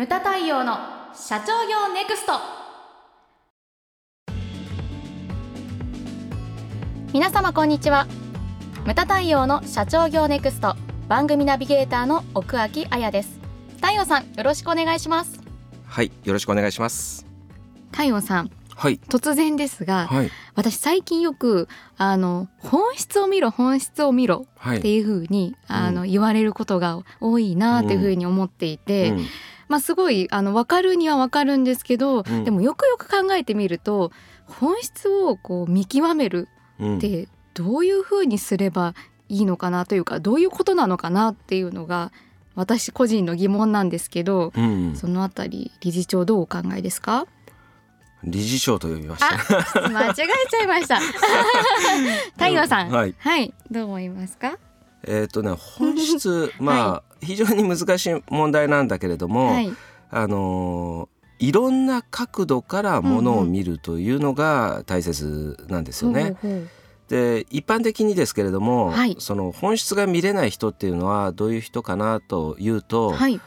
ムタ太陽の社長業ネクスト。皆様こんにちは。ムタ太陽の社長業ネクスト。番組ナビゲーターの奥脇彩です。太陽さんよろしくお願いします。はい、よろしくお願いします。太陽さんはい、突然ですが、はい、私最近よくあの本質を見ろ本質を見ろはい。っていう風に、あの言われることが多いなっていう風に思っていて、うんまあすごいあの分かるには分かるんですけど、うん。でもよくよく考えてみると本質をこう見極めるうん。ってどういう風にすればいいのかなというかどういうことなのかなっていうのが私個人の疑問なんですけど、うん、そのあたり理事長どうお考えですか？理事長と呼びました。間違えちゃいました。太陽さん、はい。はい、どう思いますか？えっとね、本質、まあ、非常に難しい問題なんだけれども、はい。あのーいろんな角度からものを見るというのが大切なんですよね。で一般的にですけれども、はい。その本質が見れない人っていうのはどういう人かなというと、はい。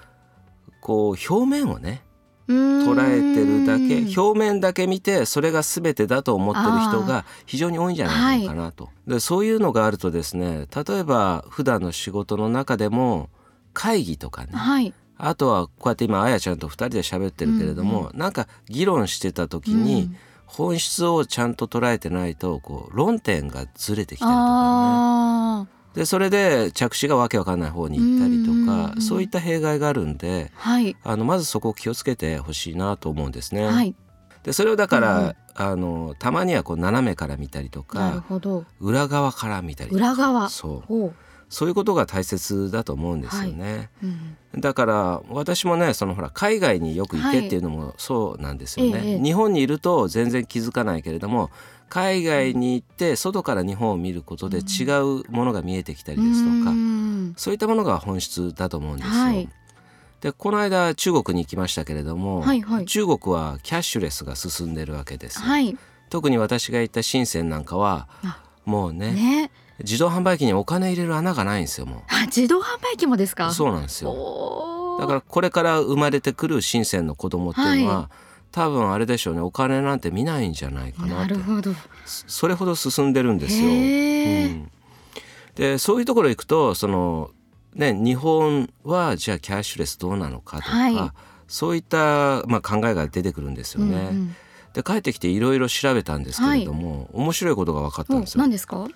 こう表面をね捉捉えてるだけ表面だけ見てそれが全てだと思ってる人が非常に多いんじゃないのかなと。でそういうのがあるとですね例えば普段の仕事の中でも会議とかね。はい。あとはこうやって今あやちゃんと2人で喋ってるけれども、なんか議論してた時にうん。本質をちゃんと捉えてないとこう論点がずれてきたりとかね。あでそれで着地がわけわかんない方に行ったりとうんうんかうん。そういった弊害があるんでーはい。あのまずそこを気をつけてほしいなと思うんですね。はい。でそれをだから、うんうん。あのたまにはこう斜めから見たりとかほど。裏側から見たりとか。裏側。そうそういうことが大切だと思うんですよね。うん。だから私もねそのほら海外によく行けっていうのもそうなんですよね。ええ日本にいると全然気づかないけれども海外に行って外から日本を見ることで違うものが見えてきたりですとか、うん。そういったものが本質だと思うんですよ。はい。でこの間中国に行きましたけれども、はいはい。中国はキャッシュレスが進んでるわけです。特に私が行った深センなんかはあもうねね自動販売機にお金入れる穴がないんですよもあ自動販売機もですか？うそうなんですよ。だからこれから生まれてくる深センの子供っていうのは、多分あれでしょうねお金なんて見ないんじゃないかなって。なるほど。そそれほど進んでるんですよ。うん。でそういうところ行くとそのね日本はじゃあキャッシュレスどうなのかとか、はい。そういった、まあ、考えが出てくるんですよね。うんうん。で帰ってきていろいろ調べたんですけれども、面白いことが分かったんおですよ。何。ですか？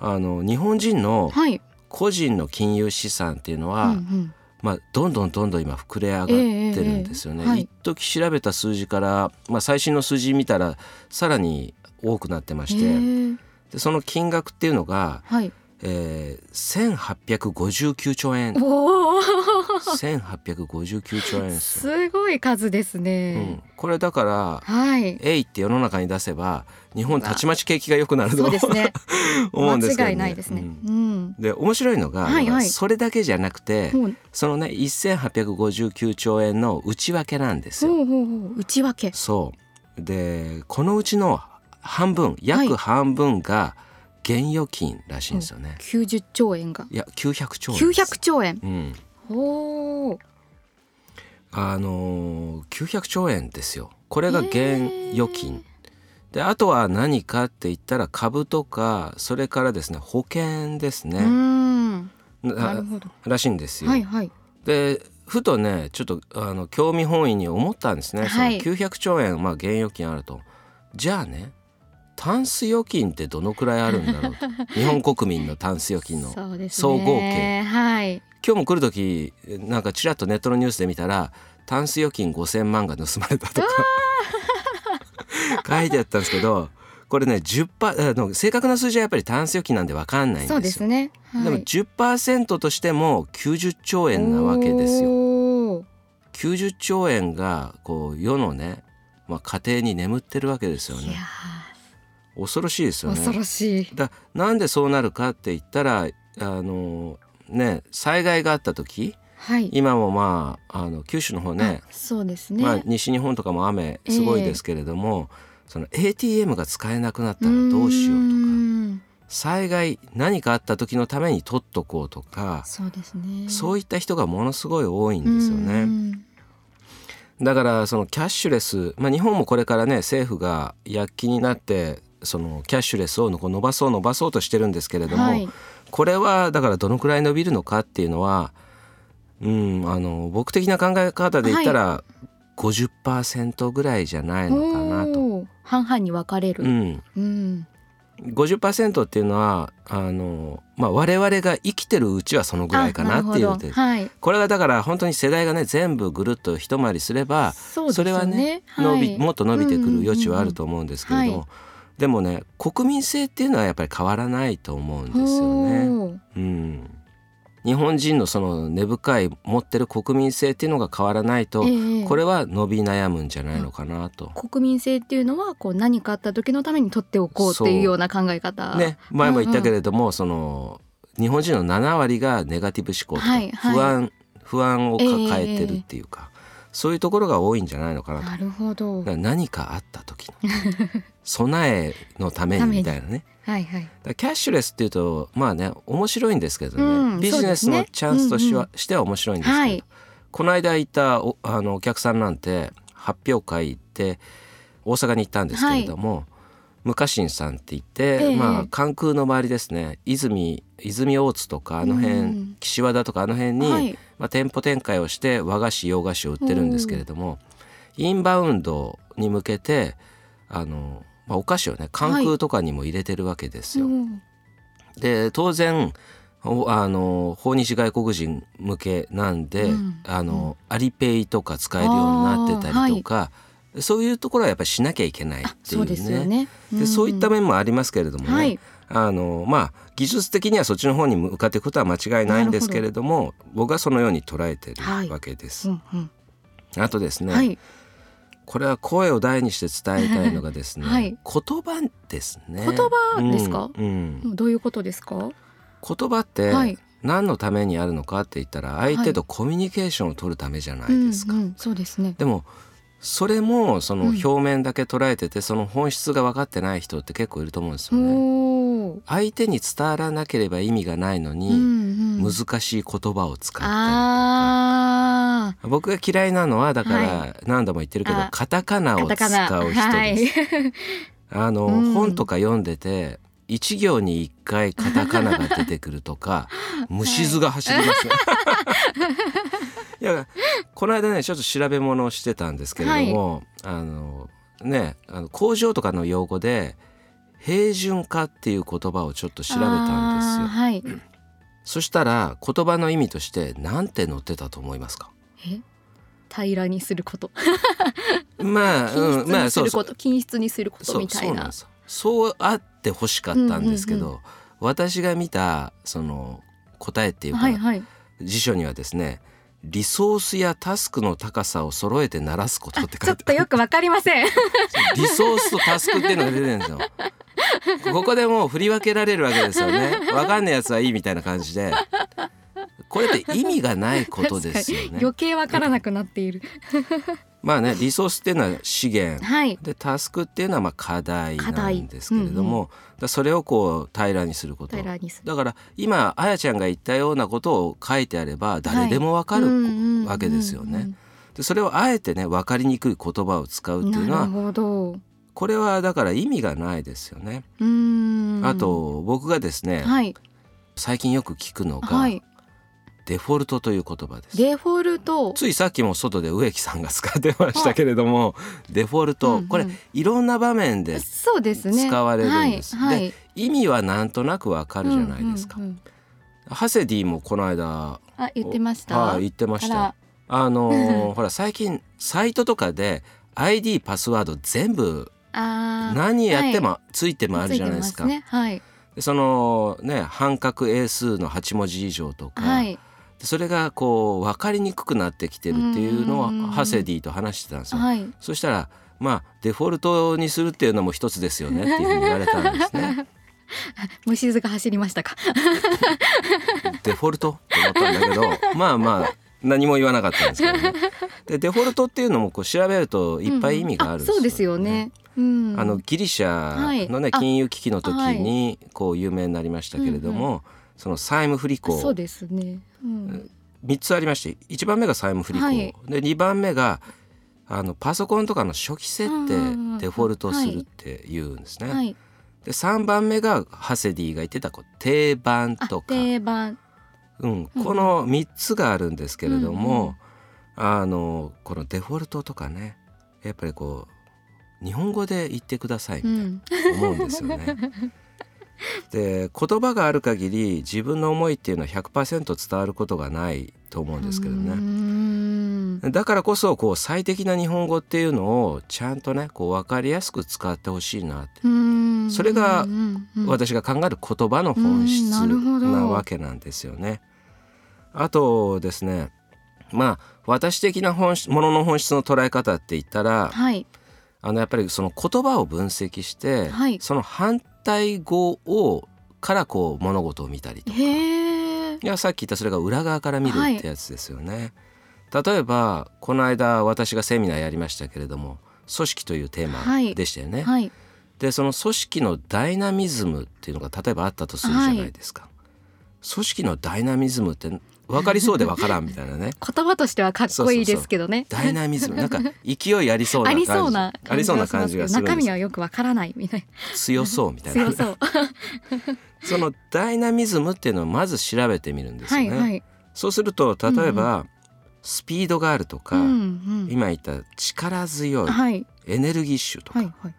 あの日本人のはい。個人の金融資産っていうのうは、んうん。まあ、どんどんどんどん今膨れ上がってるんですよね。ええええはい。一時調べた数字から、まあ、最新の数字見たらさらに多くなってまして、へーでその金額っていうのが、はい。えー、1859兆円。おお1859兆円ですよ、すごい数ですうねん、これだからはい「えい」って世の中に出せば日本たちまち景気が良くなるとそうですね。思うんですけど、間違いないですね。うん。うん。で面白いのが、はいはい。それだけじゃなくて、ほう。そのね1859兆円の内訳なんですよ。ほうほうほう。内訳。そう。でこのうちの半分約半分が現預金らしいんですよね。90兆円が。いや900兆円です。900兆円。うん、あのー、900兆円ですよ。これが現預金。であとは何かって言ったら株とかそれからですね保険ですうね、ん。ななるほど。らしいんですよ。はいはい。でふとねちょっとあの興味本位に思ったんですね、はい。その900兆円、まあ、現預金あると。じゃあねタンス預金ってどのくらいあるんだろうと。日本国民のタンス預金の総合計はい。今日も来る時なんかちらっとネットのニュースで見たらタンス預金5,000万が盗まれたとか。書いてあったんですけどこれね10パあの正確な数字はやっぱりタンス預金なんで分かんないんですよ。そうですね。はい。でも10%としても90兆円なわけですよ。おー。90兆円がこう世のね、まあ、家庭に眠ってるわけですよね恐ろしいですよー恐ろねしい。だなんでそうなるかって言ったらあのね災害があった時はい。今もまああの九州の方ねあそうですね。まあ、西日本とかも雨すごいですけれども、その ATM が使えなくなったらどうしようとかん。災害何かあった時のために取っとこうとかそうですね。そういった人がものすごい多いんですようね。ん。だからそのキャッシュレス、まあ、日本もこれからね政府が躍起になってそのキャッシュレスを伸ばそう伸ばそうとしてるんですけれども、はい、これはだからどのくらい伸びるのかっていうのは、うん、あの僕的な考え方で言ったら50%ぐらいじゃないのかなと。半々に分かれる、うん、うん。50%っていうのはあの、まあ、我々が生きてるうちはそのぐらいかなっていうで、はい、これがだから本当に世代がね全部ぐるっと一回りすればそ、ね,、れはね、はい、伸びもっと伸びてくる余地はあると思うんですけれども、うんうんうん、でもね国民性っていうのはやっぱり変わらないと思うんですよね。うん日本人のその根深い持ってる国民性っていうのが変わらないと、えー、これは伸び悩むんじゃないのかなと。国民性っていうのはこう何かあった時のために取っておこうっていうような考え方。ね前も言ったけれども、うんうん、その日本人の7割がネガティブ思考とか、はいはい、不安不安を抱えてるっていうか。えーそういうところが多いんじゃないのかなと。なるほど。何かあった時の。備えのためにみたいなね。はいはい、キャッシュレスっていうとまあね面白いんですけどね、うん、ビジネスのチャンスとしは、ね。しては面白いんですけど、はい、この間行ったおあのお客さんなんて発表会行って大阪に行ったんですけれども、はい、無家臣さんって言って、えー、まあ関空の周りですね。泉泉大津とかあの辺、うん、岸和田とかあの辺に、はい、まあ、店舗展開をして和菓子洋菓子を売ってるんですけれども、インバウンドに向けてあのまあ、お菓子をね関空とかにも入れてるわけですよ。はい。うん、で当然あの訪日外国人向けなんで、うん、あの、うん、アリペイとか使えるようになってたりとか、はい、そういうところはやっぱりしなきゃいけないっていうね。そう、ね。でそういった面もありますけれどもね、はい、あのまあ技術的にはそっちの方に向かっていくことは間違いないんですけれども僕はそのように捉えてるわけです。うんうん、あとですね、これは声を大にして伝えたいのがですね、はい、言葉ですね。言葉ですか、うん、うん、どういうことですか？言葉って何のためにあるのかって言ったら相手とコミュニケーションを取るためじゃないですか、うんうん、そうですね。でもそれもその表面だけ捉えてて、その本質が分かってない人って結構いると思うんですよね。相手に伝わらなければ意味がないのに、難しい言葉を使ったりとか、僕が嫌いなのはだから何度も言ってるけど、カタカナを使う人です。はい、あの、うん、本とか読んでて一行に一回カタカナが出てくるとか 虫図が走ります。ね。い。やこの間ねちょっと調べ物をしてたんですけれども、はい、あのねあの工場とかの用語で平準化っていう言葉をちょっと調べたんですよ。はい、そしたら言葉の意味として何て載ってたと思いますか？平らにすること。まあ、うん、まあ そうそう。均質にすることみたいな。そうあってほしかったんですけど、うんうんうん、私が見たその答えっていうか、はいはい、辞書にはですねリソースやタスクの高さを揃えて鳴らすことって書いてちょっとよくわかりません。リソースとタスクっていうのが出てるんですよ。ここでもう振り分けられるわけですよね。わかんないやつはいいみたいな感じで。これって意味がないことですよね。余計わからなくなっているまあねリソースっていうのは資源、はい、でタスクっていうのはまあ課題なんですけれども、うんうん、それをこう平らにすること。だから今あやちゃんが言ったようなことを書いてあれば誰でもわかるわけですよね。でそれをあえてね分かりにくい言葉を使うっていうのはこれはだから意味がないですよね。あと僕がですね、はい、最近よく聞くのが、はい、デフォルトという言葉です。デフォルト。ついさっきも外で植木さんが使ってましたけれども、はい、デフォルト、うんうん、これいろんな場面で使われるんです。で、ねはい、意味はなんとなくわかるじゃないですか。うんうんうん、ハセディもこの間あ言ってました？はい言ってました。あのー、ほら最近サイトとかで ID パスワード全部何やってもついてもあるじゃないですか。ね。はい、そのね半角英数の8文字以上とか、はい、それがこう分かりにくくなってきてるっていうのはハセディと話してたんですよ。はい、そしたらまあデフォルトにするっていうのも一つですよねっていうふうに言われたんですね。虫図が走りましたか？デフォルト？って思ったんだけどまあまあ何も言わなかったんですけどね。でデフォルトっていうのもこう調べるといっぱい意味がある、ね。うん、そうですよね。うん、あのギリシャのね、はい、金融危機の時にこう有名になりましたけれども、うんうんその債務不履行。そうですね、うん、3つありまして1番目が債務不履行、はい、で2番目があのパソコンとかの初期設うんうんうん。定デフォルトするって言うんですね。はい。で3番目がハセディが言ってたこう定番あとか、定番。うん、うんこの3つがあるんですけれども、うんあのこのデフォルトとかねやっぱりこう日本語で言ってくださいみうたいな、ん。思うんですよね。で言葉がある限り自分の思いっていうのは100%伝わることがないと思うんですけどね。ん。だからこそこう最適な日本語っていうのをちゃんとねこう分かりやすく使ってほしいなって、それが私が考える言葉の本質うんなわけなんですよね。あとですねまあ私的なものの本質の捉え方って言ったらはいあのやっぱりその言葉を分析して、はい。その反対語をからこう物事を見たりとか。いやさっき言ったそれが裏側から見るってやつですよね。例えばこの間私がセミナーやりましたけれども組織というテーマでしたよね。はい。でその組織のダイナミズムっていうのが例えばあったとするじゃないですか。組織のダイナミズムって分かりそうで分からんみたいなね。言葉としてはかっこいいですけどね。ダイナミズム。なんか勢いありそうなあ感じありそうな感じがする中身はよくわからないみたい強そうみたないな。強 そのダイナミズムっていうのをまず調べてみるんですよね。はいはい。そうすると例えば、スピードがあるとか、うんうん。今言った力強いはい。エネルギッシュとか、はいはい。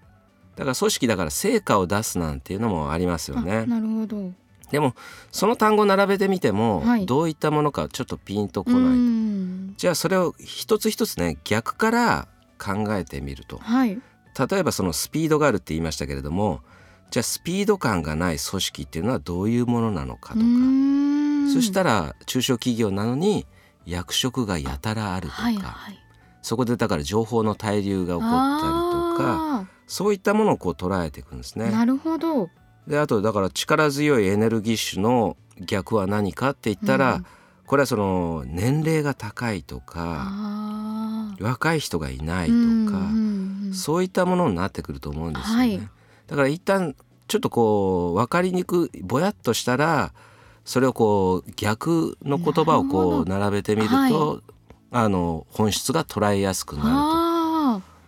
だから組織だから成果を出すなんていうのもありますよあね。なるほどでもその単語並べてみても、はい。どういったものかちょっとピンとこうない、ん。じゃあそれを一つ一つね逆から考えてみると。はい。例えばそのスピードがあるって言いましたけれどもじゃあスピード感がない組織っていうのはどういうものなのかとか、そしたらら中小企業なのに役職がやたらあるとか、はいはいそこでだから情報の滞留が起こったりとか。あそういったものをこう捉えていくんですね。ーなるほどであとだから力強いエネルギッシュの逆は何かって言ったら、うん。これはその年齢が高いとか若い人がいないとか、うんうんうんそういったものになってくると思うんですよね。はい。だから一旦ちょっとこう分かりにくいぼやっとしたらそれをこう逆の言葉をこう並べてみると、はあの本質が捉えやすくなるあと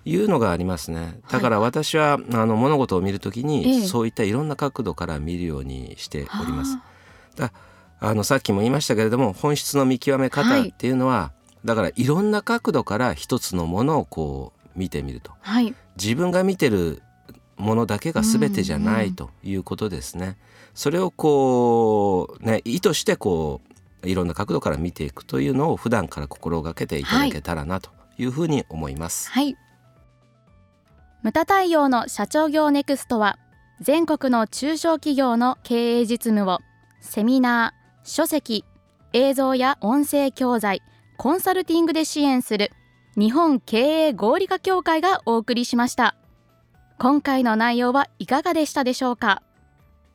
いうのがありますね。だから私は、あの物事を見るときに、ええ。そういったいろんな角度から見るようにしてーおります。ああのさっきも言いましたけれども本質の見極め方はい。っていうのは、だからいろんな角度から一つのものをこう見てみると。ーはい。自分が見てるものだけが全てじゃなうんうんいということですね。それをこうね意図してこういろんな角度から見ていくというのを普段から心がけていただけたらなというふうに思います。はいムタ太陽の社長業ネクストは全国の中小企業の経営実務をセミナー、書籍、映像や音声教材、コンサルティングで支援する日本経営合理化協会がお送りしました。今回の内容はいかがでしたでしょうか？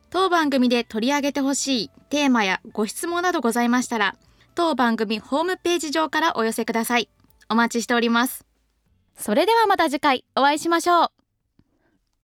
当番組で取り上げてほしいテーマやご質問などございましたら当番組ホームページ上からお寄せください。お待ちしております。それではまた次回お会いしましょう。